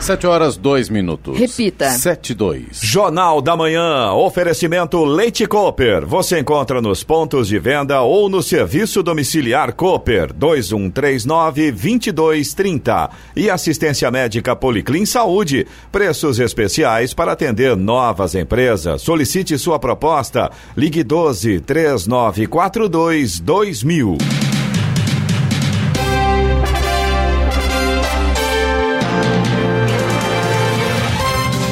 7 horas 2 minutos. Repita. 7 2. Jornal da Manhã. Oferecimento Leite Cooper. Você encontra nos pontos de venda ou no serviço domiciliar Cooper 2139 2230. E assistência médica Policlin Saúde. Preços especiais para atender novas empresas. Solicite sua proposta. Ligue 12 3942 2000.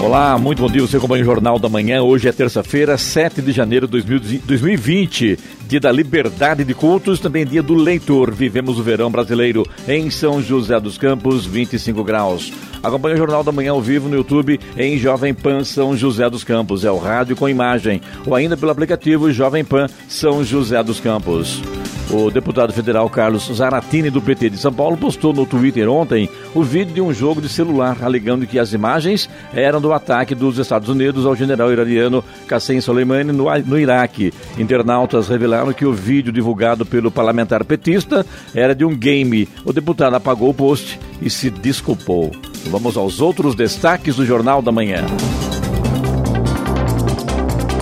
Olá, muito bom dia. Você acompanha o Jornal da Manhã. Hoje é terça-feira, 7 de janeiro de 2020, dia da liberdade de cultos, também dia do leitor. Vivemos o verão brasileiro em São José dos Campos, 25 graus. Acompanhe o Jornal da Manhã ao vivo no YouTube em Jovem Pan São José dos Campos. É o rádio com imagem. Ou ainda pelo aplicativo Jovem Pan São José dos Campos. O deputado federal Carlos Zaratini, do PT de São Paulo, postou no Twitter ontem o vídeo de um jogo de celular, alegando que as imagens eram do ataque dos Estados Unidos ao general iraniano Qassem Soleimani no, no Iraque. Internautas revelaram que o vídeo divulgado pelo parlamentar petista era de um game. O deputado apagou o post e se desculpou. Vamos aos outros destaques do Jornal da Manhã.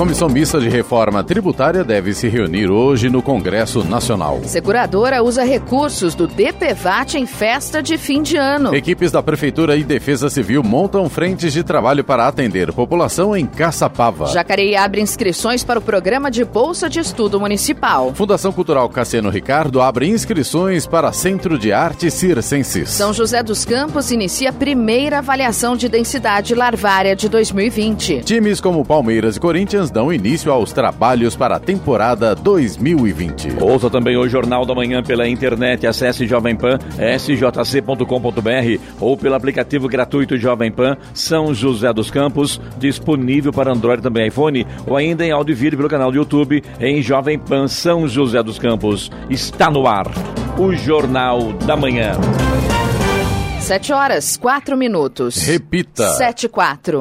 Comissão Mista de Reforma Tributária deve se reunir hoje no Congresso Nacional. Seguradora usa recursos do DPVAT em festa de fim de ano. Equipes da Prefeitura e Defesa Civil montam frentes de trabalho para atender população em Caçapava. Jacareí abre inscrições para o programa de Bolsa de Estudo Municipal. Fundação Cultural Cassiano Ricardo abre inscrições para Centro de Arte Circenses. São José dos Campos inicia a primeira avaliação de densidade larvária de 2020. Times como Palmeiras e Corinthians dão início aos trabalhos para a temporada 2020. Ouça também o Jornal da Manhã pela internet. Acesse Jovem Pan, sjc.com.br ou pelo aplicativo gratuito Jovem Pan São José dos Campos, disponível para Android também iPhone, ou ainda em áudio e vídeo pelo canal do YouTube em Jovem Pan São José dos Campos. Está no ar o Jornal da Manhã. 7 horas, 4 minutos. Repita. 7 e 4.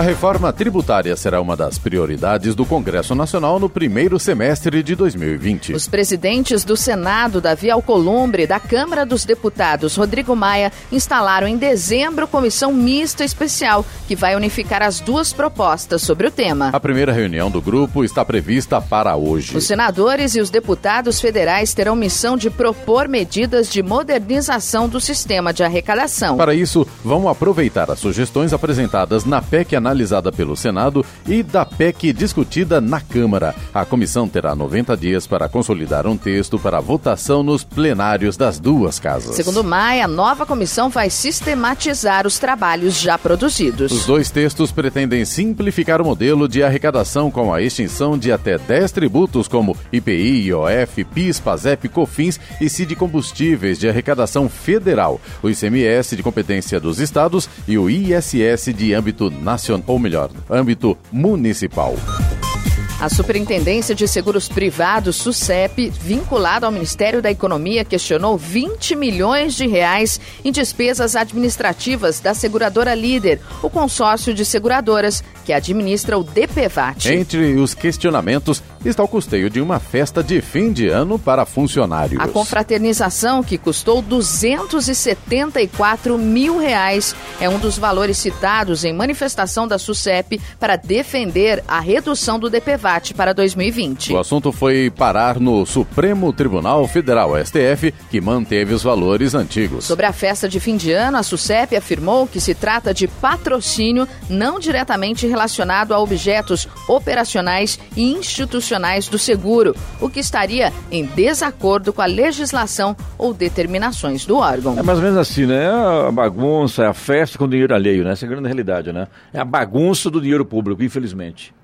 A reforma tributária será uma das prioridades do Congresso Nacional no primeiro semestre de 2020. Os presidentes do Senado, Davi Alcolumbre, da Câmara dos Deputados, Rodrigo Maia, instalaram em dezembro comissão mista especial que vai unificar as duas propostas sobre o tema. A primeira reunião do grupo está prevista para hoje. Os senadores e os deputados federais terão missão de propor medidas de modernização do sistema de arrecadação. Para isso, vão aproveitar as sugestões apresentadas na PEC analisada pelo Senado e da PEC discutida na Câmara. A comissão terá 90 dias para consolidar um texto para votação nos plenários das duas casas. Segundo Maia, a nova comissão vai sistematizar os trabalhos já produzidos. Os dois textos pretendem simplificar o modelo de arrecadação com a extinção de até 10 tributos como IPI, IOF, PIS, PASEP, COFINS e CID combustíveis de arrecadação federal, o ICMS de competência dos estados e o ISS de âmbito nacional ou melhor, âmbito municipal. A Superintendência de Seguros Privados, SUSEP, vinculada ao Ministério da Economia, questionou 20 milhões de reais em despesas administrativas da seguradora líder, o consórcio de seguradoras que administra o DPVAT. Entre os questionamentos está o custeio de uma festa de fim de ano para funcionários. A confraternização, que custou 274 mil reais, é um dos valores citados em manifestação da SUSEP para defender a redução do DPVAT para 2020. O assunto foi parar no Supremo Tribunal Federal, STF, que manteve os valores antigos. Sobre a festa de fim de ano, a SUSEP afirmou que se trata de patrocínio não diretamente relacionado a objetos operacionais e institucionais do seguro, o que estaria em desacordo com a legislação ou determinações do órgão. É mais ou menos assim, né? É a bagunça, é a festa com dinheiro alheio, né? Essa é a grande realidade, né? É a bagunça do dinheiro público, infelizmente.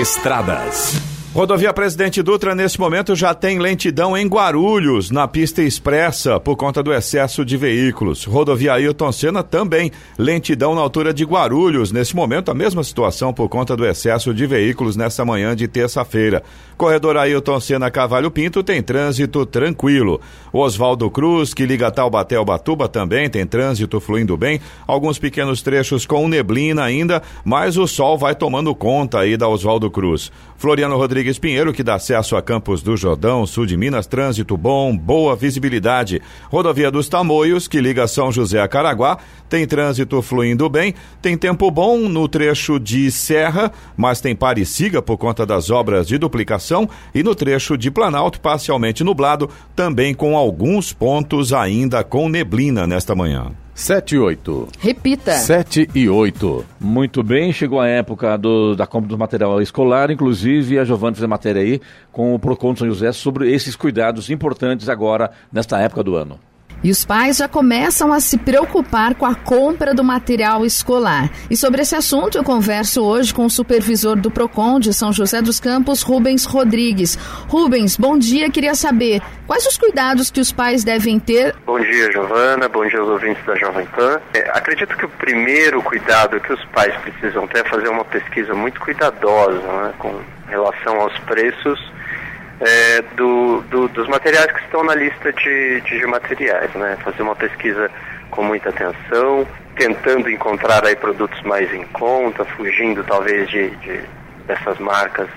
Estradas. Rodovia Presidente Dutra, nesse momento, já tem lentidão em Guarulhos, na pista expressa, por conta do excesso de veículos. Rodovia Ailton Senna também, lentidão na altura de Guarulhos. Nesse momento, a mesma situação por conta do excesso de veículos nessa manhã de terça-feira. Corredor Ailton Senna Cavalho Pinto tem trânsito tranquilo. Oswaldo Cruz, que liga Taubaté ao Batuba, também tem trânsito fluindo bem. Alguns pequenos trechos com neblina ainda, mas o sol vai tomando conta aí da Oswaldo Cruz. Floriano Rodrigues Pinheiro, que dá acesso a Campos do Jordão, sul de Minas, trânsito bom, boa visibilidade. Rodovia dos Tamoios, que liga São José a Caraguá, tem trânsito fluindo bem, tem tempo bom no trecho de Serra, mas tem pare e siga por conta das obras de duplicação e no trecho de Planalto, parcialmente nublado, também com alguns pontos ainda com neblina nesta manhã. 7 e 8. Repita. 7 e 8. Muito bem, chegou a época do, da compra do material escolar, inclusive a Giovana fez a matéria aí com o Procon de São José sobre esses cuidados importantes agora, nesta época do ano. E os pais já começam a se preocupar com a compra do material escolar. E sobre esse assunto eu converso hoje com o supervisor do PROCON de São José dos Campos, Rubens Rodrigues. Rubens, bom dia. Queria saber quais os cuidados que os pais devem ter. Bom dia, Giovana. Bom dia aos ouvintes da Jovem Pan. É, acredito que o primeiro cuidado que os pais precisam ter é fazer uma pesquisa muito cuidadosa né, com relação aos preços é, do, do, dos materiais que estão na lista de, de materiais, né? Fazer uma pesquisa com muita atenção, tentando encontrar aí produtos mais em conta, fugindo talvez de, de dessas marcas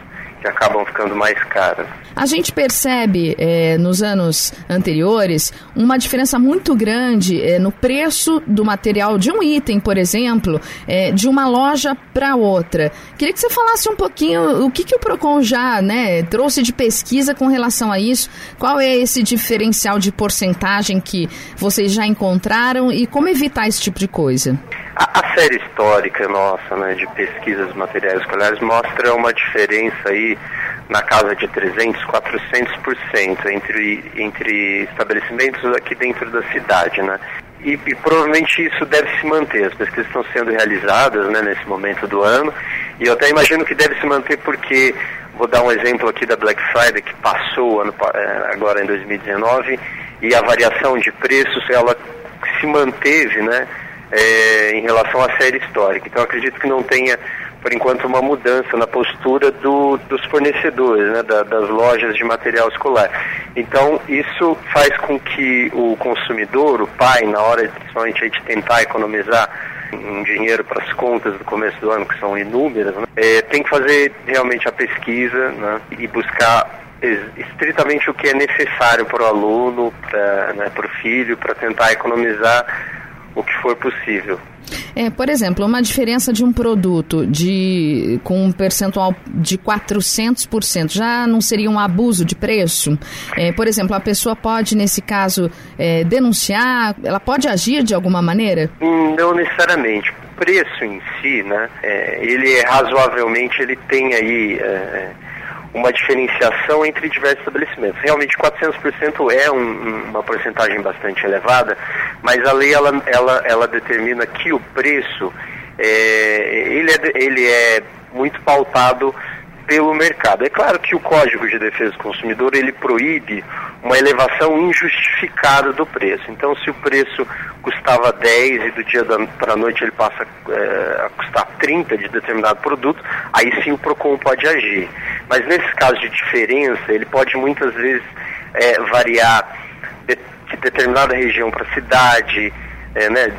que acabam ficando mais caras. A gente percebe é, nos anos anteriores uma diferença muito grande é, no preço do material de um item, por exemplo, é, de uma loja para outra. Queria que você falasse um pouquinho o que, que o Procon já né, trouxe de pesquisa com relação a isso. Qual é esse diferencial de porcentagem que vocês já encontraram e como evitar esse tipo de coisa? A, a série histórica nossa né, de pesquisas materiais escolares mostra uma diferença aí na casa de 300, 400% entre, entre estabelecimentos aqui dentro da cidade, né? E, e, provavelmente isso deve se manter. As pesquisas estão sendo realizadas né, nesse momento do ano e eu até imagino que deve se manter porque, vou dar um exemplo aqui da Black Friday que passou ano, eh, agora em 2019 e a variação de preços ela se manteve né, é, em relação à série histórica. Então acredito que não tenha por enquanto, uma mudança na postura do, dos fornecedores, né, da, das lojas de material escolar. Então, isso faz com que o consumidor, o pai, na hora principalmente de tentar economizar um dinheiro para as contas do começo do ano, que são inúmeras, né, é, tem que fazer realmente a pesquisa né, e buscar estritamente o que é necessário para o aluno, para né, o filho, para tentar economizar o que for possível. É, por exemplo, uma diferença de um produto de com um percentual de 400% já não seria um abuso de preço? É, por exemplo, a pessoa pode, nesse caso, é, denunciar, ela pode agir de alguma maneira? Não necessariamente. O preço em si, né, é, ele é razoavelmente, ele tem aí é, uma diferenciação entre diversos estabelecimentos. Realmente 400% é um, uma porcentagem bastante elevada, mas a lei ela, ela, ela determina que o preço é, ele, é, ele é muito pautado pelo mercado. É claro que o Código de Defesa do Consumidor ele proíbe uma elevação injustificada do preço. Então, se o preço custava 10 e do dia para a noite ele passa é, a custar 30 de determinado produto, aí sim o PROCON pode agir. Mas nesses casos de diferença, ele pode muitas vezes é, variar de, de determinada região para cidade, é, né,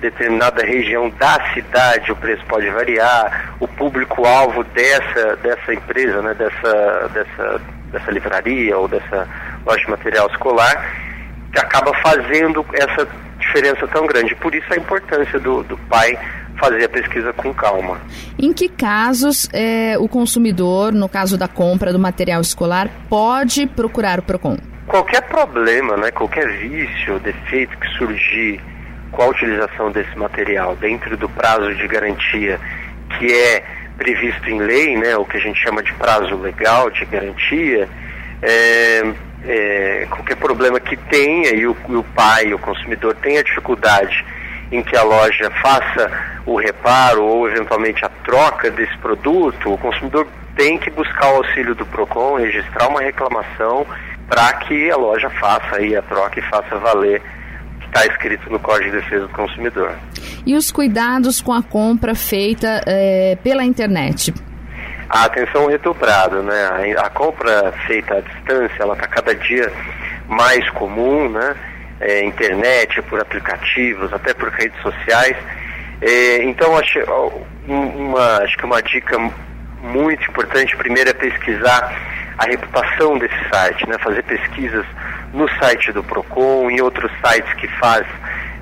determinada região da cidade o preço pode variar, o público-alvo dessa, dessa empresa, né, dessa, dessa, dessa livraria ou dessa loja de material escolar, que acaba fazendo essa diferença tão grande. Por isso a importância do, do pai fazer a pesquisa com calma. Em que casos é, o consumidor, no caso da compra do material escolar, pode procurar o PROCON? Qualquer problema, né, qualquer vício, defeito que surgir com a utilização desse material dentro do prazo de garantia que é previsto em lei, né, o que a gente chama de prazo legal de garantia, é, é, qualquer problema que tenha e o, e o pai, o consumidor tenha dificuldade em que a loja faça o reparo ou eventualmente a troca desse produto, o consumidor tem que buscar o auxílio do PROCON, registrar uma reclamação para que a loja faça aí a troca e faça valer está escrito no Código de Defesa do Consumidor. E os cuidados com a compra feita é, pela internet? A atenção redobrada, né? A, a compra feita à distância, ela está cada dia mais comum, né? É, internet, por aplicativos, até por redes sociais. É, então, acho, uma, acho que uma dica muito importante, primeiro, é pesquisar a reputação desse site, né? fazer pesquisas no site do PROCON, em outros sites que faz,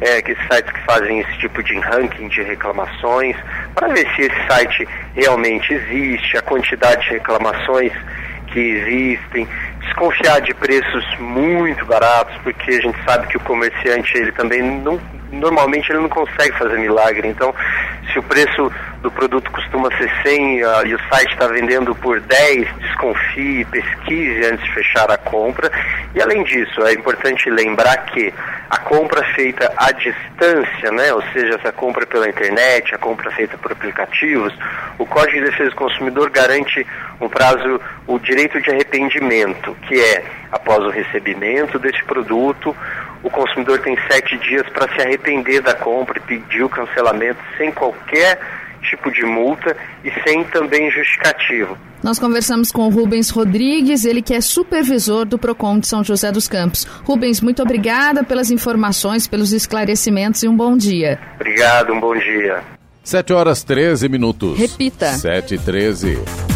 é, que sites que fazem esse tipo de ranking de reclamações, para ver se esse site realmente existe, a quantidade de reclamações que existem, desconfiar de preços muito baratos, porque a gente sabe que o comerciante ele também não normalmente ele não consegue fazer milagre. Então, se o preço do produto costuma ser 100 uh, e o site está vendendo por 10, desconfie, pesquise antes de fechar a compra. E além disso, é importante lembrar que a compra feita à distância, né, ou seja, essa compra pela internet, a compra feita por aplicativos, o Código de Defesa do Consumidor garante um prazo, o direito de arrependimento, que é após o recebimento deste produto, consumidor tem sete dias para se arrepender da compra e pedir o cancelamento sem qualquer tipo de multa e sem também justificativo. Nós conversamos com o Rubens Rodrigues, ele que é supervisor do PROCON de São José dos Campos. Rubens, muito obrigada pelas informações, pelos esclarecimentos e um bom dia. Obrigado, um bom dia. 7 horas 13 minutos. Repita. 7 e 13.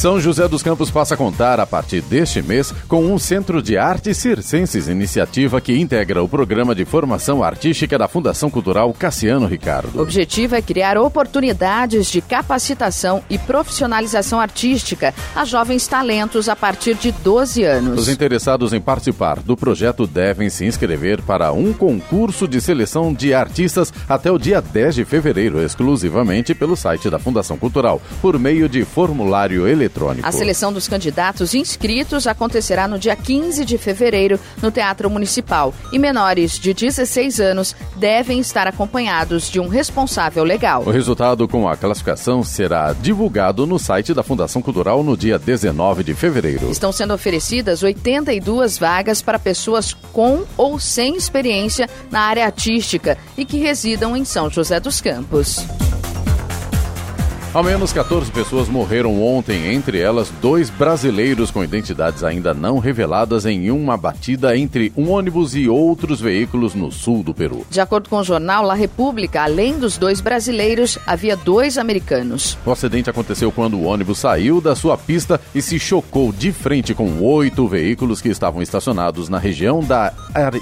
São José dos Campos passa a contar, a partir deste mês, com um Centro de Artes Circenses, iniciativa que integra o programa de formação artística da Fundação Cultural Cassiano Ricardo. O objetivo é criar oportunidades de capacitação e profissionalização artística a jovens talentos a partir de 12 anos. Os interessados em participar do projeto devem se inscrever para um concurso de seleção de artistas até o dia 10 de fevereiro, exclusivamente pelo site da Fundação Cultural, por meio de formulário eletrônico eletrônico. A seleção dos candidatos inscritos acontecerá no dia 15 de fevereiro no Teatro Municipal e menores de 16 anos devem estar acompanhados de um responsável legal. O resultado com a classificação será divulgado no site da Fundação Cultural no dia 19 de fevereiro. Estão sendo oferecidas 82 vagas para pessoas com ou sem experiência na área artística e que residam em São José dos Campos. Ao menos 14 pessoas morreram ontem, entre elas dois brasileiros com identidades ainda não reveladas em uma batida entre um ônibus e outros veículos no sul do Peru. De acordo com o jornal La República, além dos dois brasileiros, havia dois americanos. O acidente aconteceu quando o ônibus saiu da sua pista e se chocou de frente com oito veículos que estavam estacionados na região da,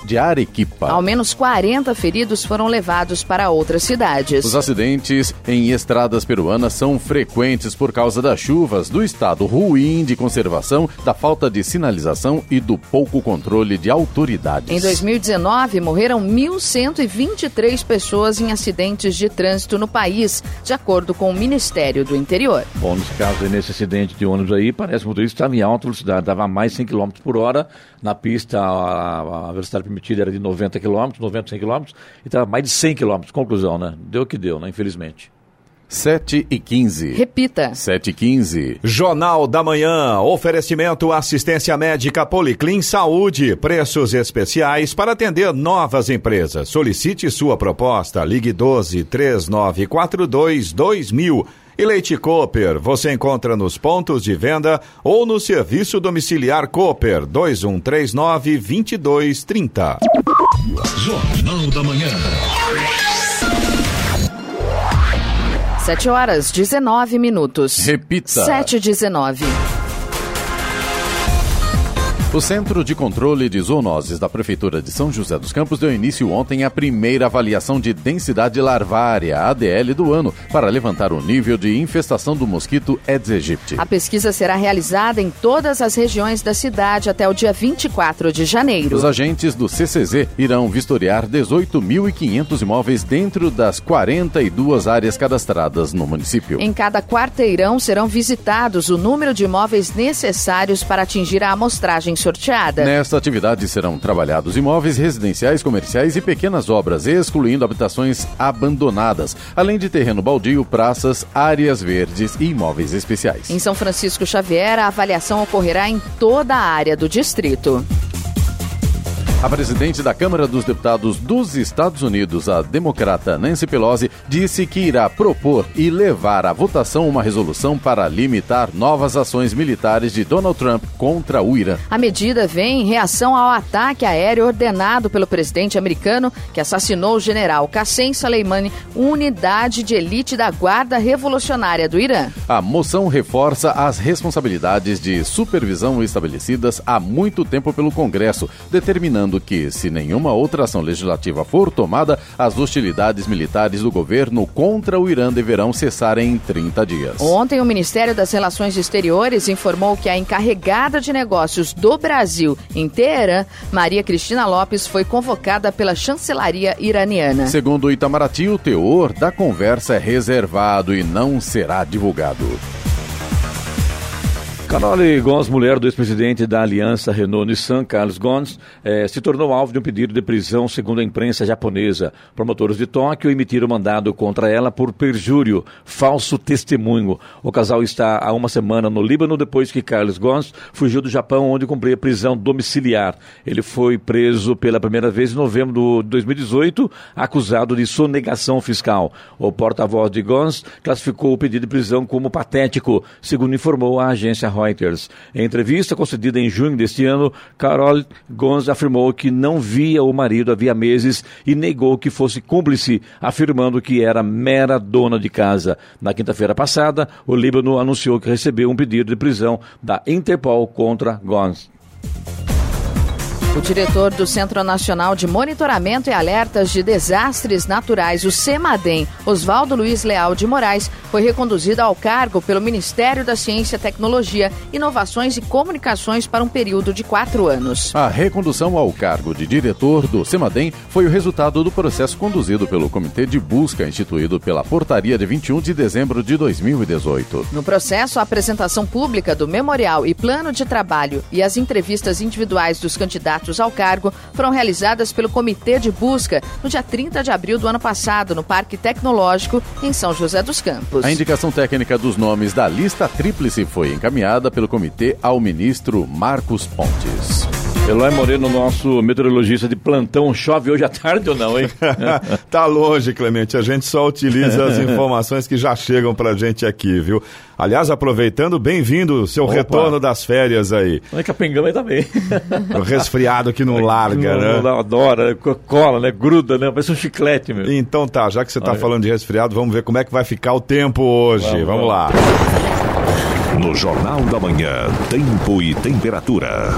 de Arequipa. Ao menos 40 feridos foram levados para outras cidades. Os acidentes em estradas peruanas são frequentes por causa das chuvas, do estado ruim de conservação, da falta de sinalização e do pouco controle de autoridades. Em 2019, morreram 1.123 pessoas em acidentes de trânsito no país, de acordo com o Ministério do Interior. Bom, nesse caso, nesse acidente de ônibus aí, parece que o motorista estava em alta velocidade, dava mais 100 km por hora. Na pista, a, a velocidade permitida era de 90 km, 90, 100 km, e estava mais de 100 km. Conclusão, né? Deu o que deu, né? Infelizmente. 7 e 15. Repita. 7 e 15. Jornal da Manhã. Oferecimento assistência médica Policlin Saúde. Preços especiais para atender novas empresas. Solicite sua proposta. Ligue 12 3942 2000. E Leite Cooper, você encontra nos pontos de venda ou no serviço domiciliar Cooper 2139 2230. Jornal da Manhã. 7 horas 19 minutos. Repita. 7 e 19. O Centro de Controle de Zoonoses da Prefeitura de São José dos Campos deu início ontem à primeira avaliação de densidade larvária, ADL, do ano, para levantar o nível de infestação do mosquito Aedes aegypti. A pesquisa será realizada em todas as regiões da cidade até o dia 24 de janeiro. Os agentes do CCZ irão vistoriar 18.500 imóveis dentro das 42 áreas cadastradas no município. Em cada quarteirão serão visitados o número de imóveis necessários para atingir a amostragem sorteada. Nesta atividade serão trabalhados imóveis residenciais, comerciais e pequenas obras, excluindo habitações abandonadas, além de terreno baldio, praças, áreas verdes e imóveis especiais. Em São Francisco Xavier, a avaliação ocorrerá em toda a área do distrito. A presidente da Câmara dos Deputados dos Estados Unidos, a democrata Nancy Pelosi, disse que irá propor e levar à votação uma resolução para limitar novas ações militares de Donald Trump contra o Irã. A medida vem em reação ao ataque aéreo ordenado pelo presidente americano que assassinou o general Qassem Soleimani, unidade de elite da Guarda Revolucionária do Irã. A moção reforça as responsabilidades de supervisão estabelecidas há muito tempo pelo Congresso, determinando que, se nenhuma outra ação legislativa for tomada, as hostilidades militares do governo contra o Irã deverão cessar em 30 dias. Ontem, o Ministério das Relações Exteriores informou que a encarregada de negócios do Brasil em Teherã, Maria Cristina Lopes, foi convocada pela chancelaria iraniana. Segundo o Itamaraty, o teor da conversa é reservado e não será divulgado. Carole Gons, mulher do ex-presidente da aliança Renault-Nissan, Carlos Gons, eh, se tornou alvo de um pedido de prisão, segundo a imprensa japonesa. Promotores de Tóquio emitiram mandado contra ela por perjúrio, falso testemunho. O casal está há uma semana no Líbano depois que Carlos Gons fugiu do Japão, onde cumpria prisão domiciliar. Ele foi preso pela primeira vez em novembro de 2018, acusado de sonegação fiscal. O porta-voz de Gons classificou o pedido de prisão como patético, segundo informou a agência Reuters. Em entrevista concedida em junho deste ano, Carol Gonz afirmou que não via o marido havia meses e negou que fosse cúmplice, afirmando que era mera dona de casa. Na quinta-feira passada, o Líbano anunciou que recebeu um pedido de prisão da Interpol contra Gonz. O diretor do Centro Nacional de Monitoramento e Alertas de Desastres Naturais, o CEMADEM, Oswaldo Luiz Leal de Moraes, foi reconduzido ao cargo pelo Ministério da Ciência, Tecnologia, Inovações e Comunicações para um período de quatro anos. A recondução ao cargo de diretor do CEMADEM foi o resultado do processo conduzido pelo Comitê de Busca instituído pela Portaria de 21 de dezembro de 2018. No processo, a apresentação pública do memorial e plano de trabalho e as entrevistas individuais dos candidatos ao cargo foram realizadas pelo Comitê de Busca no dia 30 de abril do ano passado, no Parque Tecnológico, em São José dos Campos. A indicação técnica dos nomes da lista tríplice foi encaminhada pelo comitê ao ministro Marcos Pontes. Eloy Moreno, nosso meteorologista de plantão, chove hoje à tarde ou não, hein? tá longe, Clemente. A gente só utiliza as informações que já chegam pra gente aqui, viu? Aliás, aproveitando, bem-vindo seu Opa. retorno das férias aí. Não é que a pengama tá bem. O resfriado que não larga, não, né? Não, adora, cola, né? Gruda, né? Parece um chiclete, meu. Então tá, já que você tá Olha. falando de resfriado, vamos ver como é que vai ficar o tempo hoje. Vamos, vamos, vamos. lá. No Jornal da Manhã, tempo e temperatura.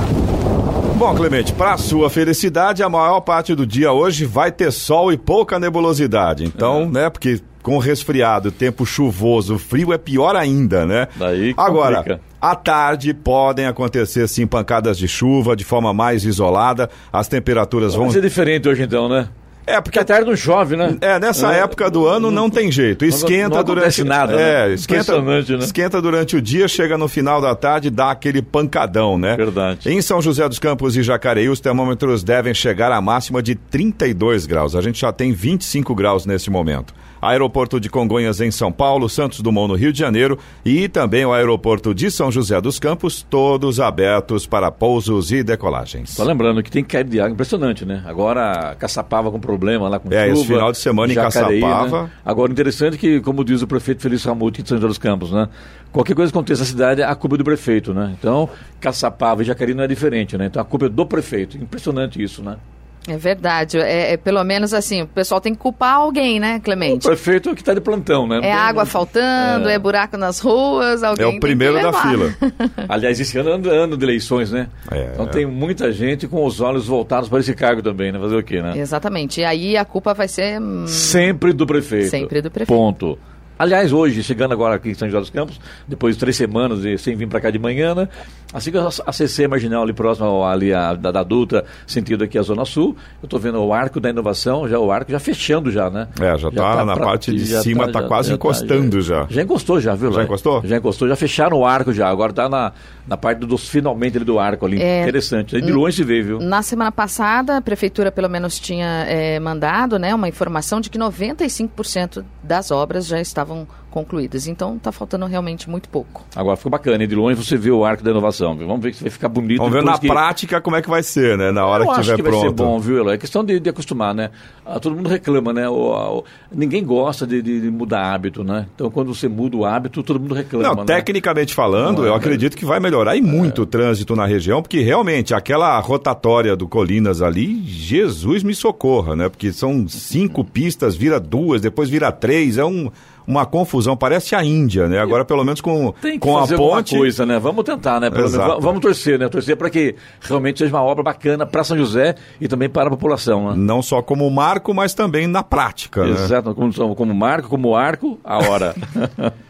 Bom, Clemente, para sua felicidade, a maior parte do dia hoje vai ter sol e pouca nebulosidade. Então, é. né, porque com resfriado, tempo chuvoso, frio é pior ainda, né? Daí Agora, à tarde podem acontecer sim pancadas de chuva de forma mais isolada. As temperaturas vão. Vai ser diferente hoje então, né? É, porque a tarde não chove, né? É, nessa é, época do ano não, não tem jeito. Esquenta não, durante nada. É, né? esquenta, né? esquenta durante o dia, chega no final da tarde e dá aquele pancadão, né? Verdade. Em São José dos Campos e Jacareí, os termômetros devem chegar à máxima de 32 graus. A gente já tem 25 graus nesse momento. Aeroporto de Congonhas em São Paulo, Santos Dumont no Rio de Janeiro e também o aeroporto de São José dos Campos, todos abertos para pousos e decolagens. Só lembrando que tem queda de água impressionante, né? Agora Caçapava com problema lá com é, chuva. esse final de semana Jacareí, em Caçapava. Né? Agora interessante que, como diz o prefeito Felício Ramuti de São José dos Campos, né? Qualquer coisa que aconteça na cidade, a culpa é do prefeito, né? Então, Caçapava e Jacareí não é diferente, né? Então a culpa é do prefeito. Impressionante isso, né? É verdade. É, é, pelo menos assim, o pessoal tem que culpar alguém, né, Clemente? O prefeito é que está de plantão, né? Não é água faltando, é... é... buraco nas ruas, alguém. É o primeiro da fila. Aliás, esse ano é ano de eleições, né? É, então tem muita gente com os olhos voltados para esse cargo também, né? Fazer o quê, né? Exatamente. E aí a culpa vai ser. Sempre do prefeito. Sempre do prefeito. Ponto. Aliás, hoje, chegando agora aqui em São José dos Campos, depois de três semanas e sem vir para cá de manhã, né? Assim que a CC marginal ali próximo ali a, da, da Dutra, sentido aqui a Zona Sul, eu estou vendo o arco da inovação, já o arco já fechando já, né? É, já está tá na pra, parte de cima, está tá quase já, encostando já, já. Já encostou já, viu? Já encostou? Já encostou, já fecharam o arco já, agora está na, na parte dos finalmente ali do arco ali. É, Interessante, de longe se vê, viu? Na semana passada, a prefeitura pelo menos tinha é, mandado né, uma informação de que 95% das obras já estavam concluídas. Então está faltando realmente muito pouco. Agora ficou bacana, e de longe você vê o arco da inovação. Vamos ver se vai ficar bonito. Vamos ver na que... prática como é que vai ser, né? Na hora Eu que estiver pronto. Vai ser bom, viu, Eloy? É questão de, de acostumar, né? Ah, todo mundo reclama, né? O, o, ninguém gosta de, de, de, mudar hábito, né? Então quando você muda o hábito, todo mundo reclama. Não, né? tecnicamente falando, Não, eu é, acredito que vai melhorar e muito é. o trânsito na região, porque realmente aquela rotatória do Colinas ali, Jesus me socorra, né? Porque são cinco pistas, vira duas, depois vira três, é um uma confusão, parece a Índia, né? Agora, pelo menos com, Tem que com fazer a ponte. coisa, né? Vamos tentar, né? Menos, vamos torcer, né? Torcer para que realmente seja uma obra bacana para São José e também para a população. Né? Não só como marco, mas também na prática. Né? Exato, né? como, como marco, como arco, a hora.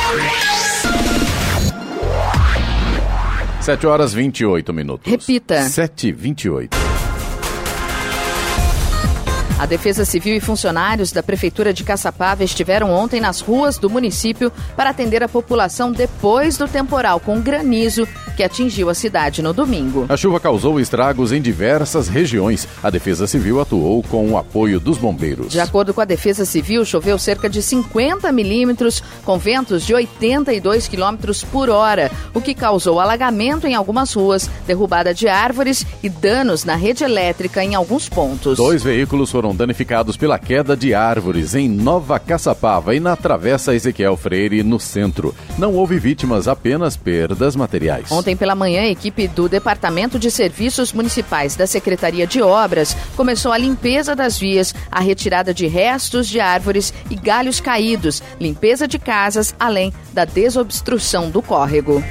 7 horas 28 minutos. Repita. 7 e 28. A Defesa Civil e funcionários da Prefeitura de Caçapava estiveram ontem nas ruas do município para atender a população depois do temporal com granizo que atingiu a cidade no domingo. A chuva causou estragos em diversas regiões. A Defesa Civil atuou com o apoio dos bombeiros. De acordo com a Defesa Civil, choveu cerca de 50 milímetros, com ventos de 82 quilômetros por hora, o que causou alagamento em algumas ruas, derrubada de árvores e danos na rede elétrica em alguns pontos. Dois veículos foram foram danificados pela queda de árvores em Nova Caçapava e na Travessa Ezequiel Freire, no centro. Não houve vítimas, apenas perdas materiais. Ontem pela manhã, a equipe do Departamento de Serviços Municipais da Secretaria de Obras começou a limpeza das vias, a retirada de restos de árvores e galhos caídos, limpeza de casas, além da desobstrução do córrego.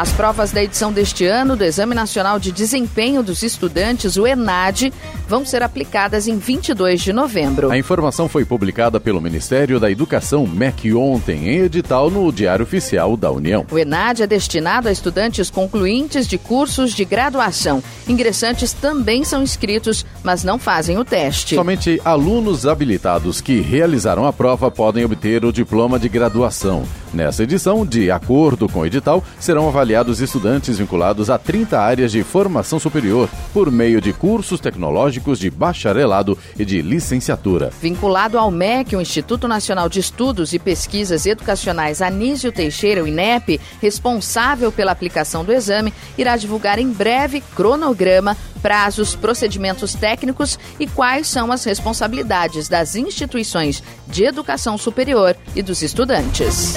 As provas da edição deste ano do Exame Nacional de Desempenho dos Estudantes, o ENAD, vão ser aplicadas em 22 de novembro. A informação foi publicada pelo Ministério da Educação, MEC, ontem, em edital no Diário Oficial da União. O ENAD é destinado a estudantes concluintes de cursos de graduação. Ingressantes também são inscritos, mas não fazem o teste. Somente alunos habilitados que realizaram a prova podem obter o diploma de graduação. Nessa edição, de acordo com o edital, serão avaliados estudantes vinculados a 30 áreas de formação superior por meio de cursos tecnológicos de bacharelado e de licenciatura. Vinculado ao MEC, o Instituto Nacional de Estudos e Pesquisas Educacionais Anísio Teixeira, o INEP, responsável pela aplicação do exame, irá divulgar em breve cronograma, prazos, procedimentos técnicos e quais são as responsabilidades das instituições de educação superior e dos estudantes.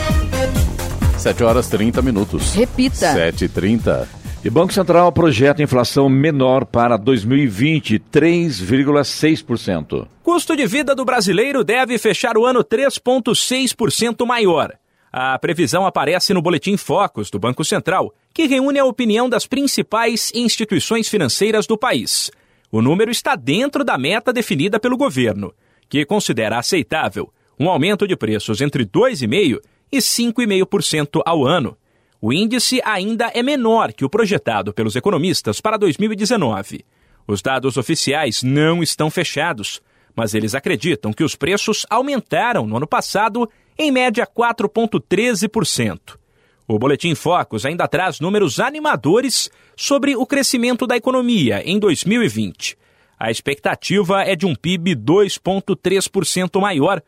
7 horas 30 minutos. Repita. 7h30. E Banco Central projeta inflação menor para 2020, 3,6%. Custo de vida do brasileiro deve fechar o ano 3,6% maior. A previsão aparece no Boletim Focus do Banco Central, que reúne a opinião das principais instituições financeiras do país. O número está dentro da meta definida pelo governo, que considera aceitável um aumento de preços entre 2,5% e 5,5% ao ano. O índice ainda é menor que o projetado pelos economistas para 2019. Os dados oficiais não estão fechados, mas eles acreditam que os preços aumentaram no ano passado em média 4,13%. O Boletim Focus ainda traz números animadores sobre o crescimento da economia em 2020. A expectativa é de um PIB 2,3% maior.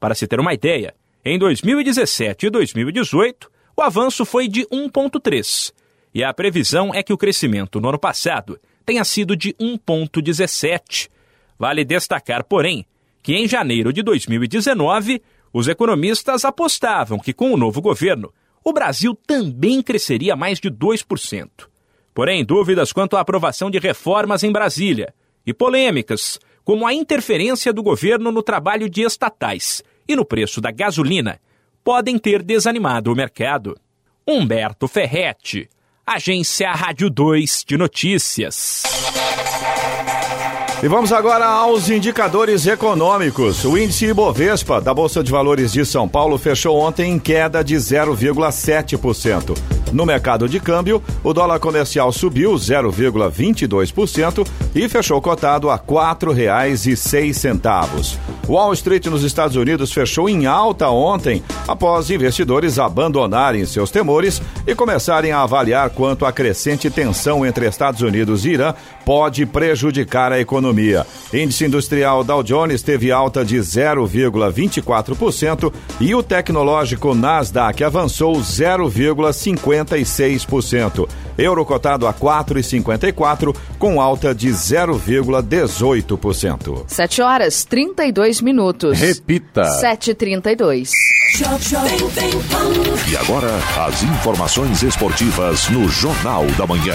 Para se ter uma ideia, em 2017 e 2018, o avanço foi de 1,3%, e a previsão é que o crescimento no ano passado tenha sido de 1,17%. Vale destacar, porém, que em janeiro de 2019, os economistas apostavam que com o novo governo, o Brasil também cresceria mais de 2%. Porém, dúvidas quanto à aprovação de reformas em Brasília e polêmicas, como a interferência do governo no trabalho de estatais e no preço da gasolina, podem ter desanimado o mercado. Humberto Ferretti, Agência Rádio 2 de Notícias. E vamos agora aos indicadores econômicos. O índice Ibovespa da Bolsa de Valores de São Paulo fechou ontem em queda de 0,7%. No mercado de câmbio, o dólar comercial subiu 0,22% e fechou cotado a R$ 4,06. Wall Street nos Estados Unidos fechou em alta ontem, após investidores abandonarem seus temores e começarem a avaliar quanto a crescente tensão entre Estados Unidos e Irã pode prejudicar a economia. Índice industrial Dow Jones teve alta de 0,24% e o tecnológico Nasdaq avançou 0,56%. Euro cotado a 4,54 com alta de 0,18%. 7 horas 32 minutos. Repita. 7h32. E agora, as informações esportivas no Jornal da Manhã.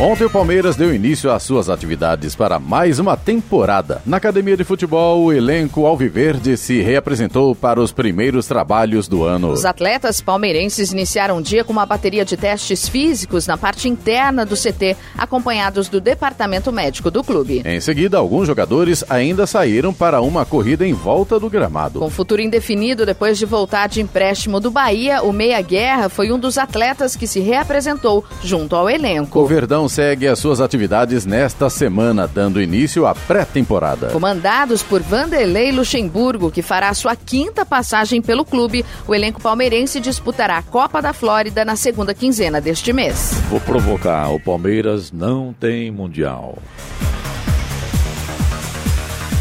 Ontem o Palmeiras deu início às suas atividades para mais uma temporada. Na academia de futebol, o elenco Alviverde se reapresentou para os primeiros trabalhos do ano. Os atletas palmeirenses iniciaram o dia com uma bateria de testes físicos na parte interna do CT, acompanhados do departamento médico do clube. Em seguida, alguns jogadores ainda saíram para uma corrida em volta do gramado. Com futuro indefinido depois de voltar de empréstimo do Bahia, o Meia Guerra foi um dos atletas que se reapresentou junto ao elenco. O Verdão segue as suas atividades nesta semana, dando início à pré-temporada. Comandados por Vanderlei Luxemburgo, que fará sua quinta passagem pelo clube, o elenco palmeirense disputará a Copa da Flórida na segunda quinzena deste mês. Vou provocar, o Palmeiras não tem Mundial.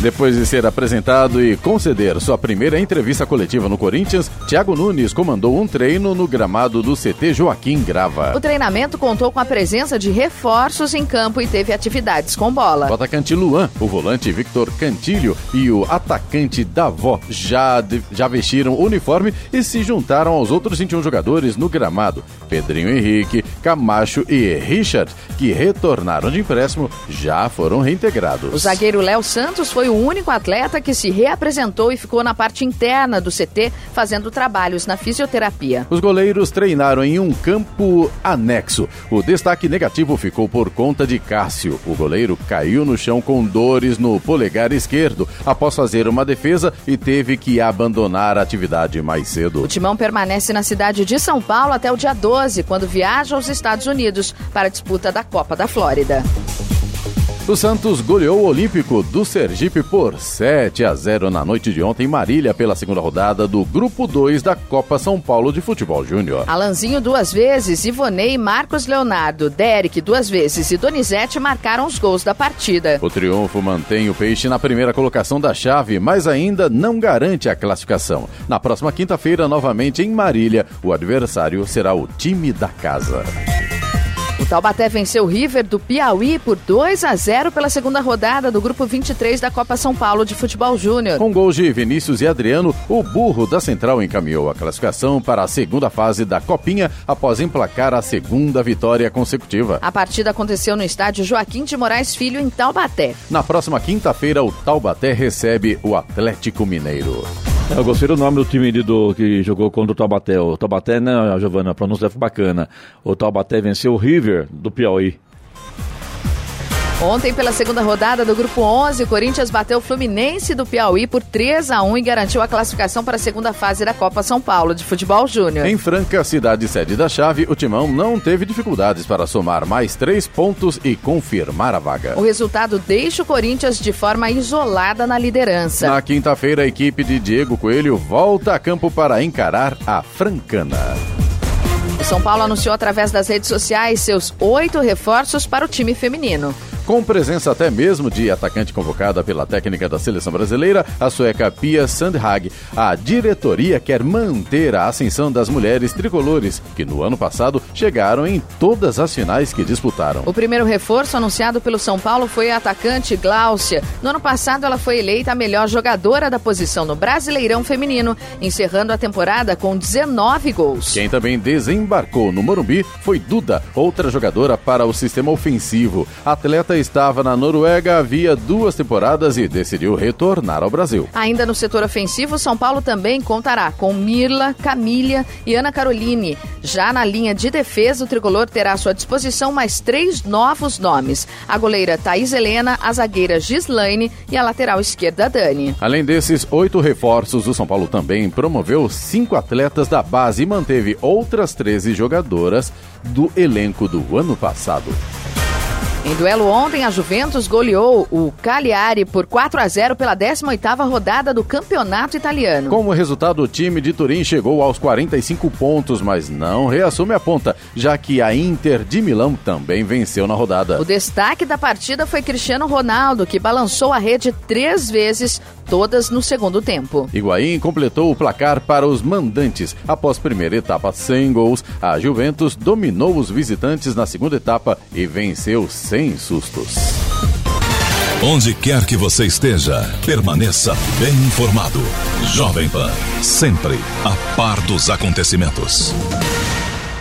Depois de ser apresentado e conceder sua primeira entrevista coletiva no Corinthians, Thiago Nunes comandou um treino no gramado do CT Joaquim Grava. O treinamento contou com a presença de reforços em campo e teve atividades com bola. O atacante Luan, o volante Victor Cantilho e o atacante Davó já, de- já vestiram o uniforme e se juntaram aos outros 21 jogadores no gramado. Pedrinho Henrique, Camacho e Richard, que retornaram de empréstimo, já foram reintegrados. O zagueiro Léo Santos foi o único atleta que se reapresentou e ficou na parte interna do CT fazendo trabalhos na fisioterapia. Os goleiros treinaram em um campo anexo. O destaque negativo ficou por conta de Cássio. O goleiro caiu no chão com dores no polegar esquerdo após fazer uma defesa e teve que abandonar a atividade mais cedo. O timão permanece na cidade de São Paulo até o dia 12, quando viaja aos Estados Unidos para a disputa da Copa da Flórida. O Santos goleou o Olímpico do Sergipe por 7 a 0 na noite de ontem em Marília pela segunda rodada do Grupo 2 da Copa São Paulo de Futebol Júnior. Alanzinho duas vezes, Ivonei, Marcos Leonardo, Derek duas vezes e Donizete marcaram os gols da partida. O triunfo mantém o Peixe na primeira colocação da chave, mas ainda não garante a classificação. Na próxima quinta-feira, novamente em Marília, o adversário será o time da casa. Taubaté venceu o River do Piauí por 2 a 0 pela segunda rodada do Grupo 23 da Copa São Paulo de Futebol Júnior. Com gols de Vinícius e Adriano, o burro da Central encaminhou a classificação para a segunda fase da Copinha após emplacar a segunda vitória consecutiva. A partida aconteceu no estádio Joaquim de Moraes Filho, em Taubaté. Na próxima quinta-feira, o Taubaté recebe o Atlético Mineiro. Eu gostei do nome do time do, que jogou contra o Taubaté. O Taubaté, né, Giovana? Pronúncia bacana. O Taubaté venceu o River do Piauí. Ontem, pela segunda rodada do Grupo 11, o Corinthians bateu o Fluminense do Piauí por 3 a 1 e garantiu a classificação para a segunda fase da Copa São Paulo de Futebol Júnior. Em Franca, cidade sede da chave, o Timão não teve dificuldades para somar mais três pontos e confirmar a vaga. O resultado deixa o Corinthians de forma isolada na liderança. Na quinta-feira, a equipe de Diego Coelho volta a campo para encarar a Francana. O São Paulo anunciou através das redes sociais seus oito reforços para o time feminino. Com presença até mesmo de atacante convocada pela técnica da seleção brasileira, a sueca Pia Sandhag, a diretoria quer manter a ascensão das mulheres tricolores, que no ano passado chegaram em todas as finais que disputaram. O primeiro reforço anunciado pelo São Paulo foi a atacante Gláucia. No ano passado, ela foi eleita a melhor jogadora da posição no Brasileirão Feminino, encerrando a temporada com 19 gols. Quem também desembarcou no Morumbi foi Duda, outra jogadora para o sistema ofensivo. Atleta estava na Noruega havia duas temporadas e decidiu retornar ao Brasil. Ainda no setor ofensivo, São Paulo também contará com Mirla, Camília e Ana Caroline. Já na linha de defesa, o tricolor terá à sua disposição mais três novos nomes: a goleira Thaís Helena, a zagueira Gislaine e a lateral esquerda Dani. Além desses oito reforços, o São Paulo também promoveu cinco atletas da base e manteve outras 13 jogadoras do elenco do ano passado. Em duelo ontem, a Juventus goleou o Cagliari por 4 a 0 pela 18ª rodada do Campeonato Italiano. Como resultado, o time de Turim chegou aos 45 pontos, mas não reassume a ponta, já que a Inter de Milão também venceu na rodada. O destaque da partida foi Cristiano Ronaldo, que balançou a rede três vezes, todas no segundo tempo. Higuaín completou o placar para os mandantes. Após primeira etapa sem gols, a Juventus dominou os visitantes na segunda etapa e venceu sem sustos. Onde quer que você esteja, permaneça bem informado. Jovem Pan, sempre a par dos acontecimentos.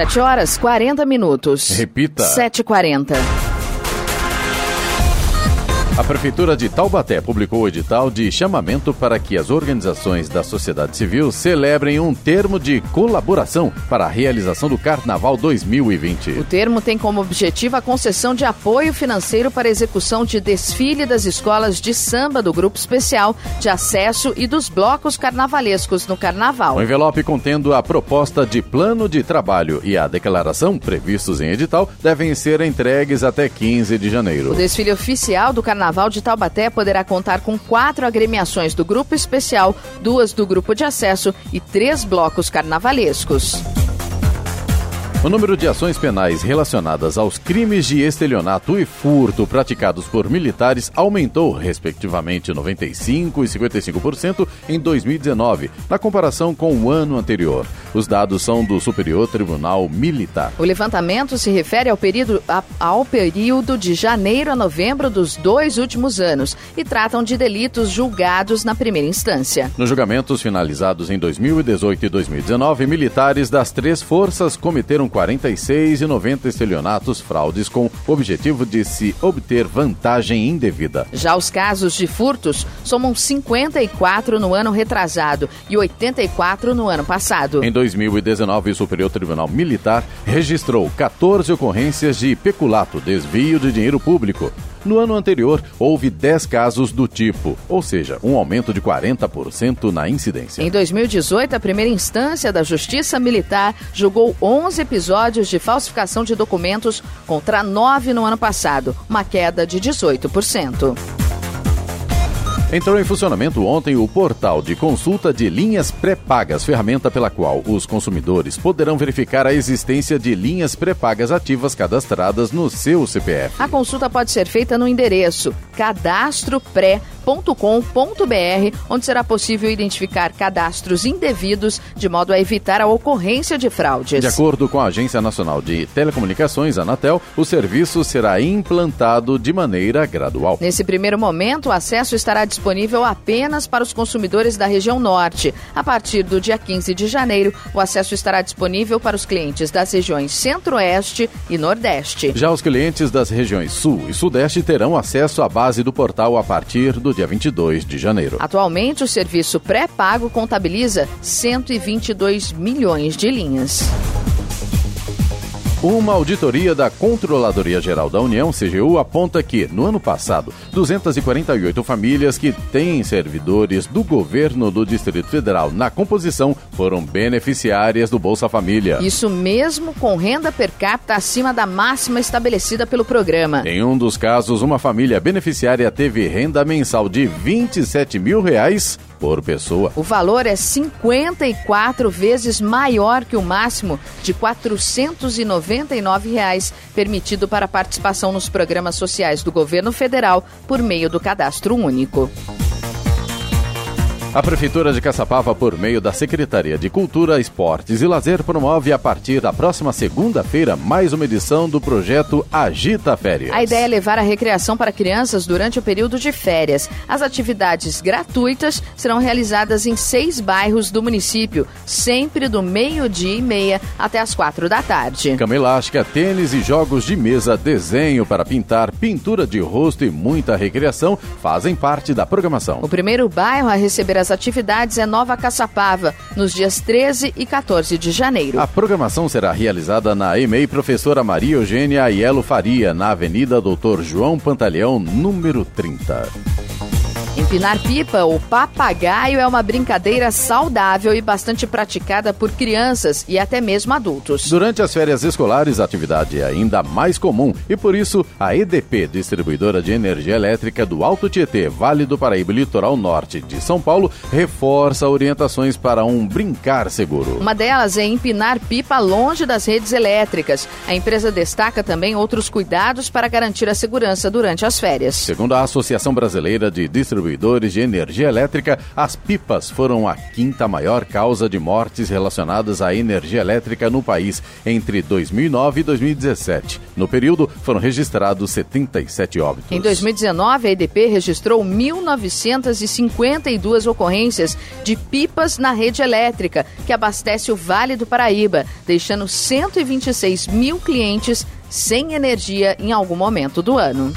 7 horas 40 minutos. Repita. 7h40. A Prefeitura de Taubaté publicou o edital de chamamento para que as organizações da sociedade civil celebrem um termo de colaboração para a realização do Carnaval 2020. O termo tem como objetivo a concessão de apoio financeiro para a execução de desfile das escolas de samba do Grupo Especial de Acesso e dos blocos carnavalescos no Carnaval. O envelope contendo a proposta de plano de trabalho e a declaração previstos em edital devem ser entregues até 15 de janeiro. O desfile oficial do Carnaval de Taubaté poderá contar com quatro agremiações do Grupo Especial, duas do Grupo de Acesso e três blocos carnavalescos. O número de ações penais relacionadas aos crimes de estelionato e furto praticados por militares aumentou, respectivamente, 95% e 55% em 2019, na comparação com o ano anterior. Os dados são do Superior Tribunal Militar. O levantamento se refere ao período, a, ao período de janeiro a novembro dos dois últimos anos e tratam de delitos julgados na primeira instância. Nos julgamentos finalizados em 2018 e 2019, militares das três forças cometeram 46 e 90 estelionatos fraudes com o objetivo de se obter vantagem indevida. Já os casos de furtos somam 54 no ano retrasado e 84 no ano passado. Em 2019, o Superior Tribunal Militar registrou 14 ocorrências de peculato, desvio de dinheiro público. No ano anterior, houve 10 casos do tipo, ou seja, um aumento de 40% na incidência. Em 2018, a primeira instância da Justiça Militar julgou 11 episódios de falsificação de documentos contra 9 no ano passado, uma queda de 18%. Entrou em funcionamento ontem o portal de consulta de linhas pré-pagas, ferramenta pela qual os consumidores poderão verificar a existência de linhas pré-pagas ativas cadastradas no seu CPF. A consulta pode ser feita no endereço cadastropré.com.br, onde será possível identificar cadastros indevidos de modo a evitar a ocorrência de fraudes. De acordo com a Agência Nacional de Telecomunicações, Anatel, o serviço será implantado de maneira gradual. Nesse primeiro momento, o acesso estará disponível apenas para os consumidores da região norte. A partir do dia 15 de janeiro, o acesso estará disponível para os clientes das regiões centro-oeste e nordeste. Já os clientes das regiões sul e sudeste terão acesso à base do portal a partir do dia 22 de janeiro. Atualmente, o serviço pré-pago contabiliza 122 milhões de linhas. Uma auditoria da Controladoria Geral da União, CGU, aponta que, no ano passado, 248 famílias que têm servidores do governo do Distrito Federal na composição foram beneficiárias do Bolsa Família. Isso mesmo com renda per capita acima da máxima estabelecida pelo programa. Em um dos casos, uma família beneficiária teve renda mensal de 27 mil reais por pessoa. O valor é 54 vezes maior que o máximo de 499 reais permitido para participação nos programas sociais do governo federal por meio do cadastro único. A Prefeitura de Caçapava, por meio da Secretaria de Cultura, Esportes e Lazer, promove a partir da próxima segunda-feira mais uma edição do projeto Agita Férias. A ideia é levar a recreação para crianças durante o período de férias. As atividades gratuitas serão realizadas em seis bairros do município, sempre do meio-dia e meia até as quatro da tarde. Cama elástica, tênis e jogos de mesa, desenho para pintar, pintura de rosto e muita recreação fazem parte da programação. O primeiro bairro a receber as atividades é Nova Caçapava, nos dias 13 e 14 de janeiro. A programação será realizada na EMEI Professora Maria Eugênia Aiello Faria, na Avenida Doutor João Pantaleão, número 30. Empinar pipa ou papagaio é uma brincadeira saudável e bastante praticada por crianças e até mesmo adultos. Durante as férias escolares, a atividade é ainda mais comum e por isso a EDP, distribuidora de energia elétrica do Alto Tietê, Vale do Paraíba Litoral Norte de São Paulo, reforça orientações para um brincar seguro. Uma delas é empinar pipa longe das redes elétricas. A empresa destaca também outros cuidados para garantir a segurança durante as férias. Segundo a Associação Brasileira de Distribuidores distribuidores de energia elétrica, as pipas foram a quinta maior causa de mortes relacionadas à energia elétrica no país entre 2009 e 2017. No período, foram registrados 77 óbitos. Em 2019, a EDP registrou 1.952 ocorrências de pipas na rede elétrica, que abastece o Vale do Paraíba, deixando 126 mil clientes sem energia em algum momento do ano.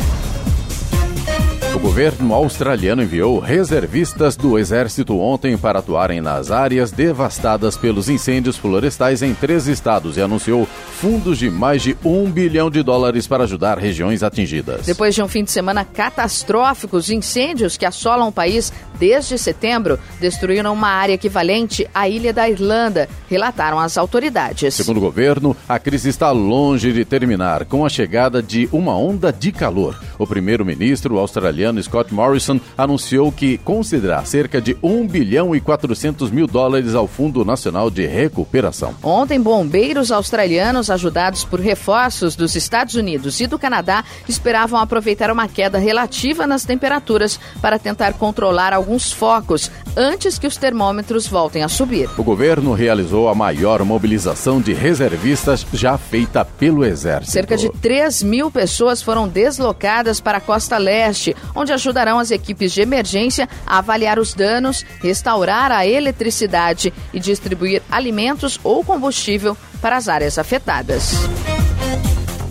O governo australiano enviou reservistas do exército ontem para atuarem nas áreas devastadas pelos incêndios florestais em três estados e anunciou fundos de mais de um bilhão de dólares para ajudar regiões atingidas. Depois de um fim de semana catastrófico, os incêndios que assolam o país desde setembro destruíram uma área equivalente à ilha da Irlanda, relataram as autoridades. Segundo o governo, a crise está longe de terminar com a chegada de uma onda de calor. O primeiro-ministro australiano Scott Morrison anunciou que considerar cerca de 1 bilhão e 400 mil dólares ao Fundo Nacional de Recuperação. Ontem, bombeiros australianos, ajudados por reforços dos Estados Unidos e do Canadá, esperavam aproveitar uma queda relativa nas temperaturas para tentar controlar alguns focos antes que os termômetros voltem a subir. O governo realizou a maior mobilização de reservistas já feita pelo Exército. Cerca de 3 mil pessoas foram deslocadas para a costa leste, onde ajudarão as equipes de emergência a avaliar os danos, restaurar a eletricidade e distribuir alimentos ou combustível para as áreas afetadas.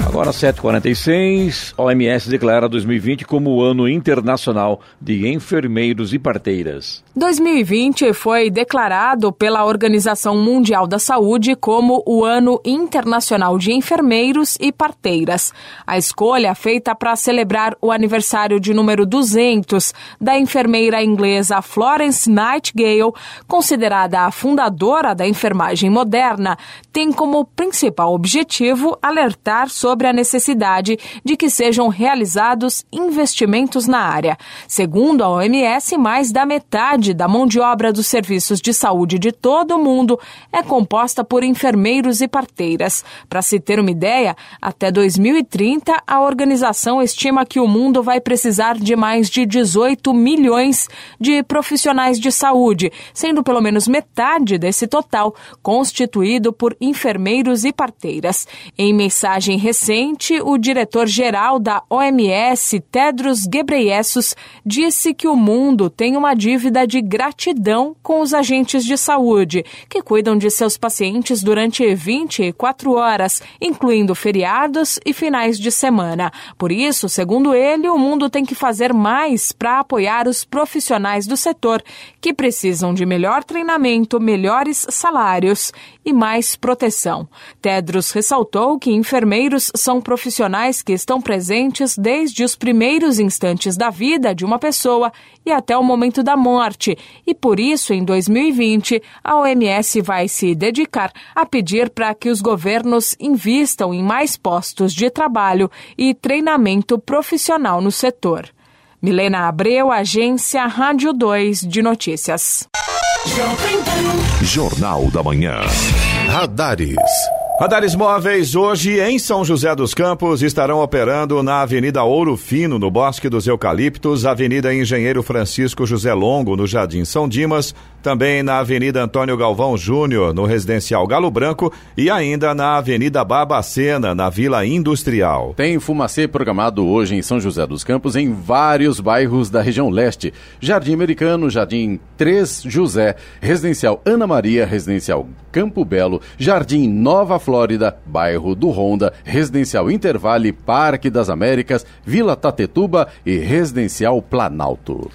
Agora 7h46, OMS declara 2020 como o Ano Internacional de Enfermeiros e Parteiras. 2020 foi declarado pela Organização Mundial da Saúde como o Ano Internacional de Enfermeiros e Parteiras. A escolha feita para celebrar o aniversário de número 200 da enfermeira inglesa Florence Nightingale, considerada a fundadora da enfermagem moderna, tem como principal objetivo alertar sobre sobre a necessidade de que sejam realizados investimentos na área. Segundo a OMS, mais da metade da mão de obra dos serviços de saúde de todo o mundo é composta por enfermeiros e parteiras. Para se ter uma ideia, até 2030, a organização estima que o mundo vai precisar de mais de 18 milhões de profissionais de saúde, sendo pelo menos metade desse total constituído por enfermeiros e parteiras. Em mensagem recente, 2020, o diretor-geral da OMS, Tedros Ghebreyesus, disse que o mundo tem uma dívida de gratidão com os agentes de saúde, que cuidam de seus pacientes durante 24 horas, incluindo feriados e finais de semana. Por isso, segundo ele, o mundo tem que fazer mais para apoiar os profissionais do setor, que precisam de melhor treinamento, melhores salários e mais proteção. Tedros ressaltou que enfermeiros são profissionais que estão presentes desde os primeiros instantes da vida de uma pessoa e até o momento da morte, e por isso, em 2020, a OMS vai se dedicar a pedir para que os governos invistam em mais postos de trabalho e treinamento profissional no setor. Milena Abreu, Agência Rádio 2 de Notícias. Jornal da Manhã. Radares. Radares móveis hoje em São José dos Campos estarão operando na Avenida Ouro Fino, no Bosque dos Eucaliptos, Avenida Engenheiro Francisco José Longo, no Jardim São Dimas, também na Avenida Antônio Galvão Júnior, no Residencial Galo Branco e ainda na Avenida Barbacena, na Vila Industrial. Tem fumacê programado hoje em São José dos Campos em vários bairros da região leste. Jardim Americano, Jardim 3 José, Residencial Ana Maria, Residencial Campo Belo, Jardim Nova Flórida, bairro do Ronda, Residencial Intervale, Parque das Américas, Vila Tatetuba e Residencial Planalto.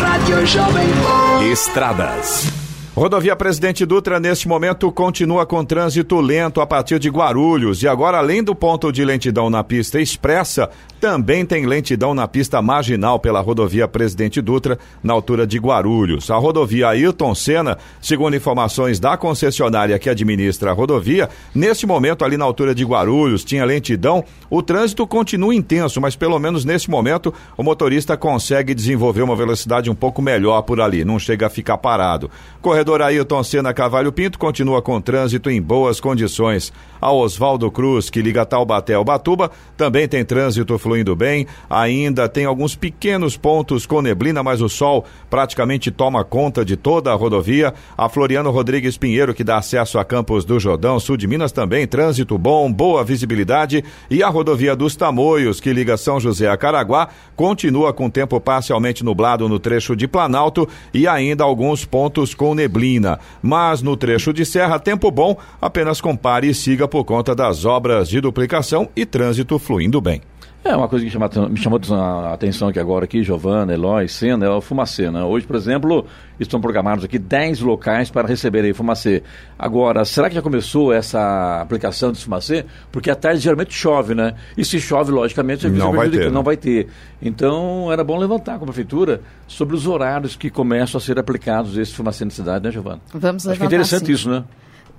Rádio Jovem Pan. Estradas. Rodovia Presidente Dutra, neste momento, continua com trânsito lento a partir de Guarulhos. E agora, além do ponto de lentidão na pista expressa, também tem lentidão na pista marginal pela rodovia Presidente Dutra, na altura de Guarulhos. A rodovia Ayrton Senna, segundo informações da concessionária que administra a rodovia, neste momento, ali na altura de Guarulhos, tinha lentidão. O trânsito continua intenso, mas pelo menos nesse momento, o motorista consegue desenvolver uma velocidade um pouco melhor por ali, não chega a ficar parado. Corredor Ailton Senna Cavalho Pinto continua com trânsito em boas condições. A Oswaldo Cruz, que liga Taubaté ao Batuba, também tem trânsito fluindo bem. Ainda tem alguns pequenos pontos com neblina, mas o sol praticamente toma conta de toda a rodovia. A Floriano Rodrigues Pinheiro, que dá acesso a Campos do Jordão, sul de Minas, também trânsito bom, boa visibilidade. E a rodovia dos Tamoios, que liga São José a Caraguá, continua com tempo parcialmente nublado no trecho de Planalto e ainda alguns pontos com neblina neblina. Mas no trecho de serra, tempo bom, apenas compare e siga por conta das obras de duplicação e trânsito fluindo bem. É, uma coisa que chama, me chamou a atenção aqui agora, aqui, Giovana, Eloy, Senna, é o fumacê, né? Hoje, por exemplo, estão programados aqui 10 locais para receberem fumacê. Agora, será que já começou essa aplicação de fumacê? Porque à tarde geralmente chove, né? E se chove, logicamente, o não vai ter, não né? vai ter. Então, era bom levantar com a prefeitura sobre os horários que começam a ser aplicados esse fumacê na cidade, né, Giovana? Vamos levantar, Acho que é interessante sim. isso, né?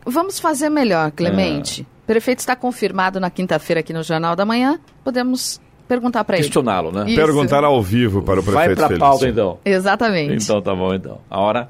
Vamos fazer melhor, Clemente. É. O prefeito está confirmado na quinta-feira aqui no Jornal da Manhã. Podemos perguntar para ele. Questioná-lo, né? Isso. Perguntar ao vivo para o prefeito Vai para a pauta, então. Exatamente. Então tá bom, então. A hora?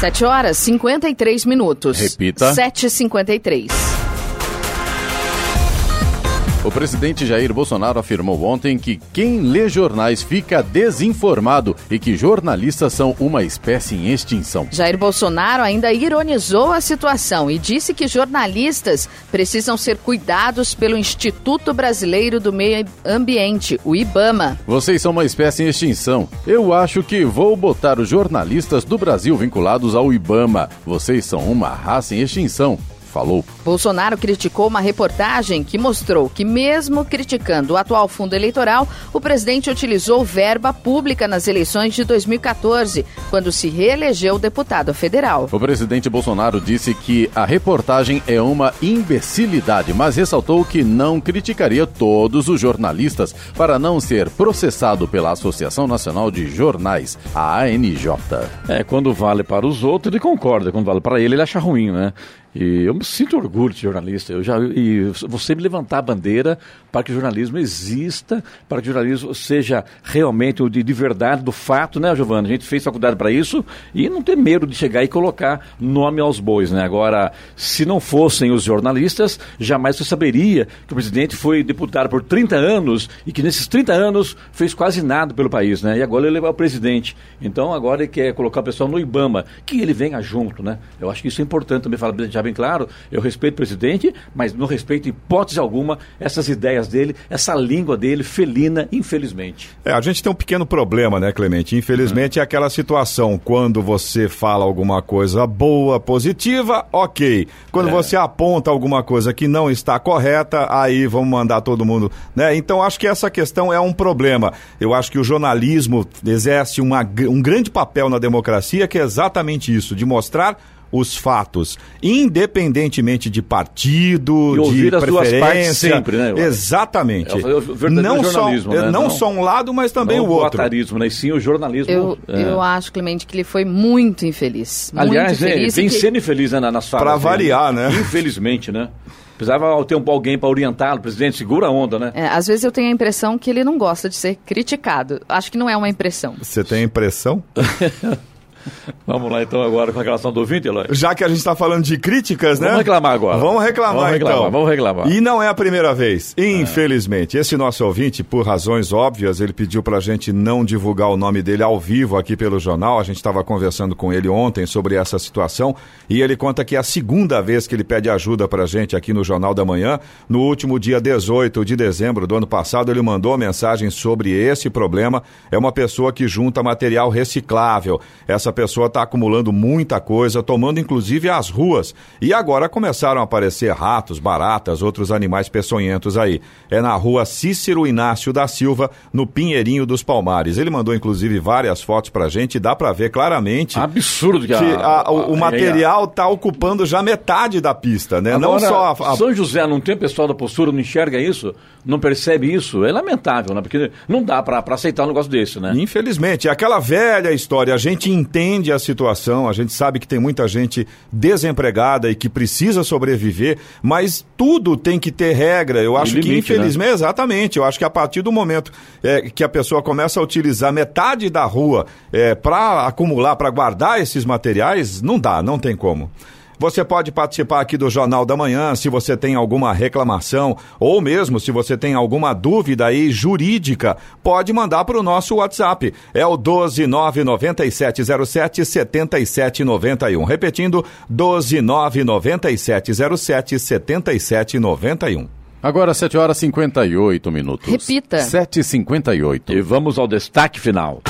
7 horas 53 minutos. Repita. 7h53. O presidente Jair Bolsonaro afirmou ontem que quem lê jornais fica desinformado e que jornalistas são uma espécie em extinção. Jair Bolsonaro ainda ironizou a situação e disse que jornalistas precisam ser cuidados pelo Instituto Brasileiro do Meio Ambiente, o IBAMA. Vocês são uma espécie em extinção. Eu acho que vou botar os jornalistas do Brasil vinculados ao IBAMA. Vocês são uma raça em extinção falou. Bolsonaro criticou uma reportagem que mostrou que, mesmo criticando o atual fundo eleitoral, o presidente utilizou verba pública nas eleições de 2014, quando se reelegeu deputado federal. O presidente Bolsonaro disse que a reportagem é uma imbecilidade, mas ressaltou que não criticaria todos os jornalistas para não ser processado pela Associação Nacional de Jornais, a ANJ. É, quando vale para os outros, ele concorda. Quando vale para ele, ele acha ruim, né? E eu me sinto orgulho de jornalista. Eu já e você me levantar a bandeira para que o jornalismo exista, para que o jornalismo seja realmente o de, de verdade, do fato, né, Giovana? A gente fez faculdade para isso e não ter medo de chegar e colocar nome aos bois, né? Agora, se não fossem os jornalistas, jamais você saberia que o presidente foi deputado por 30 anos e que nesses 30 anos fez quase nada pelo país, né? E agora ele é o presidente. Então agora ele quer colocar o pessoal no IBAMA, que ele venha junto, né? Eu acho que isso é importante também falar já bem claro. Eu respeito o presidente, mas não respeito hipótese alguma essas ideias dele, essa língua dele felina, infelizmente. É, a gente tem um pequeno problema, né, Clemente? Infelizmente é aquela situação quando você fala alguma coisa boa, positiva, ok. Quando é. você aponta alguma coisa que não está correta, aí vamos mandar todo mundo, né? Então acho que essa questão é um problema. Eu acho que o jornalismo exerce uma, um grande papel na democracia, que é exatamente isso, de mostrar os fatos, independentemente de partido, e ouvir de as preferência. Duas partes sempre, né? Exatamente. É o não só, né? não, não, só um lado, mas também não o outro. O atarismo, né? E sim o jornalismo. Eu, é. eu acho, Clemente, que ele foi muito infeliz. Aliás, muito infeliz vem que... sendo infeliz né, nas falas. Para variar, né? Infelizmente, né? Precisava ter um, alguém para orientá-lo, presidente, segura a onda, né? É, às vezes eu tenho a impressão que ele não gosta de ser criticado. Acho que não é uma impressão. Você tem a impressão? Vamos lá então agora com a reclamação do ouvinte, Eloy. Já que a gente está falando de críticas, né? Vamos reclamar agora. Vamos reclamar, vamos reclamar então. Vamos reclamar. E não é a primeira vez, infelizmente. É. Esse nosso ouvinte, por razões óbvias, ele pediu para a gente não divulgar o nome dele ao vivo aqui pelo jornal. A gente estava conversando com ele ontem sobre essa situação e ele conta que é a segunda vez que ele pede ajuda para a gente aqui no Jornal da Manhã. No último dia 18 de dezembro do ano passado, ele mandou mensagem sobre esse problema. É uma pessoa que junta material reciclável. Essa pessoa está acumulando muita coisa, tomando inclusive as ruas. E agora começaram a aparecer ratos, baratas, outros animais peçonhentos aí. É na rua Cícero Inácio da Silva, no Pinheirinho dos Palmares. Ele mandou inclusive várias fotos pra gente e dá pra ver claramente. Absurdo que, que a, a, o, o material tá ocupando já metade da pista, né? Agora, não só a, São José não tem pessoal da postura, não enxerga isso, não percebe isso. É lamentável, né? Porque não dá para aceitar um negócio desse, né? Infelizmente, é aquela velha história, a gente entende a situação situação, a gente sabe que tem muita gente desempregada e que precisa sobreviver, mas tudo tem que ter regra. Eu acho limite, que, infelizmente, né? exatamente, eu acho que a partir do momento é, que a pessoa começa a utilizar metade da rua é, para acumular, para guardar esses materiais, não dá, não tem como. Você pode participar aqui do Jornal da Manhã se você tem alguma reclamação ou mesmo se você tem alguma dúvida aí jurídica, pode mandar para o nosso WhatsApp. É o 1299707 7791. Repetindo, 1299707 7791. Agora 7 horas e 58 minutos. Repita. 7h58. E vamos ao destaque final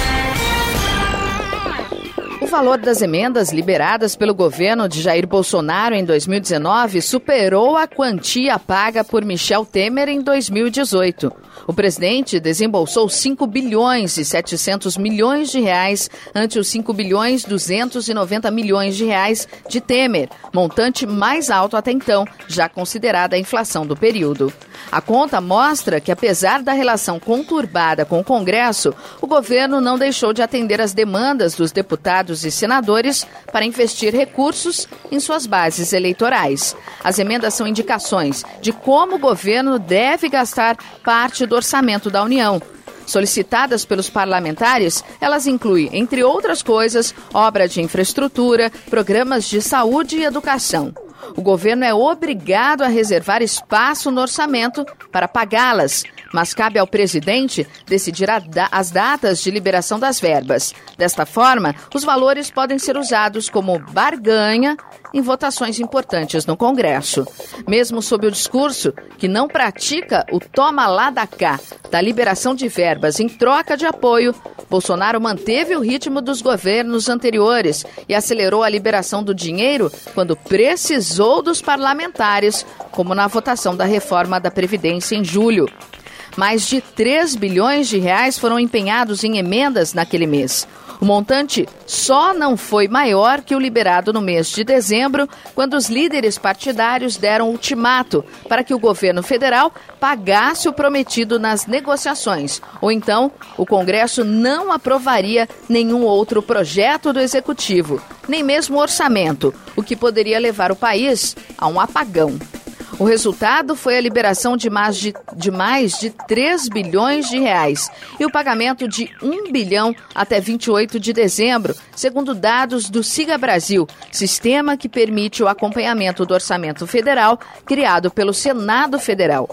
valor das emendas liberadas pelo governo de Jair Bolsonaro em 2019 superou a quantia paga por Michel Temer em 2018. O presidente desembolsou 5 bilhões e 700 milhões de reais ante os 5 bilhões 290 milhões de reais de Temer, montante mais alto até então, já considerada a inflação do período. A conta mostra que, apesar da relação conturbada com o Congresso, o governo não deixou de atender às demandas dos deputados e senadores para investir recursos em suas bases eleitorais. As emendas são indicações de como o governo deve gastar parte do orçamento da União. Solicitadas pelos parlamentares, elas incluem, entre outras coisas, obra de infraestrutura, programas de saúde e educação. O governo é obrigado a reservar espaço no orçamento para pagá-las, mas cabe ao presidente decidir as datas de liberação das verbas. Desta forma, os valores podem ser usados como barganha em votações importantes no Congresso. Mesmo sob o discurso que não pratica o toma lá da cá da liberação de verbas em troca de apoio, Bolsonaro manteve o ritmo dos governos anteriores e acelerou a liberação do dinheiro quando precisou dos parlamentares, como na votação da reforma da Previdência em julho. Mais de 3 bilhões de reais foram empenhados em emendas naquele mês. O montante só não foi maior que o liberado no mês de dezembro, quando os líderes partidários deram ultimato para que o governo federal pagasse o prometido nas negociações, ou então o Congresso não aprovaria nenhum outro projeto do executivo, nem mesmo orçamento, o que poderia levar o país a um apagão. O resultado foi a liberação de mais de, de mais de 3 bilhões de reais e o pagamento de 1 bilhão até 28 de dezembro, segundo dados do Siga Brasil, sistema que permite o acompanhamento do orçamento federal criado pelo Senado Federal.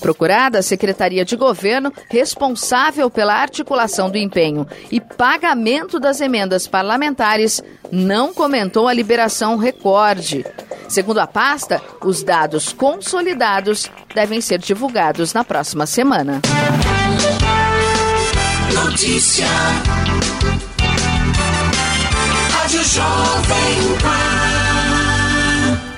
Procurada a Secretaria de Governo, responsável pela articulação do empenho e pagamento das emendas parlamentares, não comentou a liberação recorde. Segundo a pasta, os dados consolidados devem ser divulgados na próxima semana. Notícia. Rádio Jovem Pan.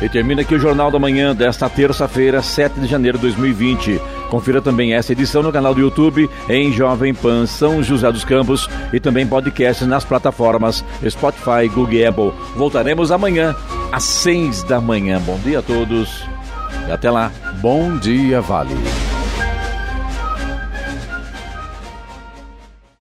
E termina aqui o Jornal da Manhã desta terça-feira, 7 de janeiro de 2020. Confira também essa edição no canal do YouTube em Jovem Pan São José dos Campos e também podcast nas plataformas Spotify, Google e Apple. Voltaremos amanhã às 6 da manhã. Bom dia a todos e até lá. Bom dia, Vale.